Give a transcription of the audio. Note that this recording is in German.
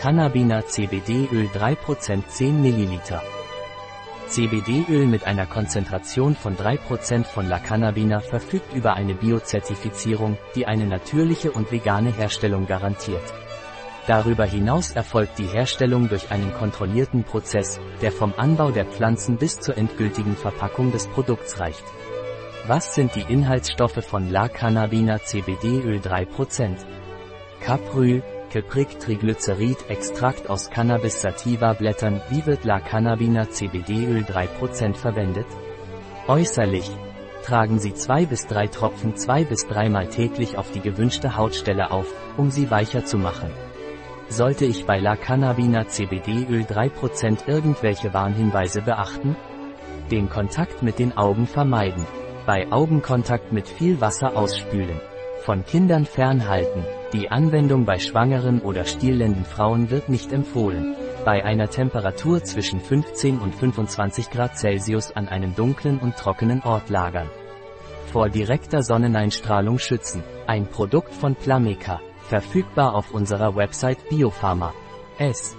Cannabina CBD-Öl 3% 10 ml. CBD-Öl mit einer Konzentration von 3% von La Cannabina verfügt über eine Biozertifizierung, die eine natürliche und vegane Herstellung garantiert. Darüber hinaus erfolgt die Herstellung durch einen kontrollierten Prozess, der vom Anbau der Pflanzen bis zur endgültigen Verpackung des Produkts reicht. Was sind die Inhaltsstoffe von La Cannabina CBD-Öl 3%? Capryl, Keprick Triglycerid Extrakt aus Cannabis sativa Blättern Wie wird La Cannabina CBD-Öl 3% verwendet? Äußerlich. Tragen Sie zwei bis drei Tropfen zwei bis dreimal täglich auf die gewünschte Hautstelle auf, um sie weicher zu machen. Sollte ich bei La Cannabina CBD-Öl 3% irgendwelche Warnhinweise beachten? Den Kontakt mit den Augen vermeiden. Bei Augenkontakt mit viel Wasser ausspülen. Von Kindern fernhalten. Die Anwendung bei schwangeren oder stillenden Frauen wird nicht empfohlen. Bei einer Temperatur zwischen 15 und 25 Grad Celsius an einem dunklen und trockenen Ort lagern. Vor direkter Sonneneinstrahlung schützen. Ein Produkt von Plameca. Verfügbar auf unserer Website Biopharma. S.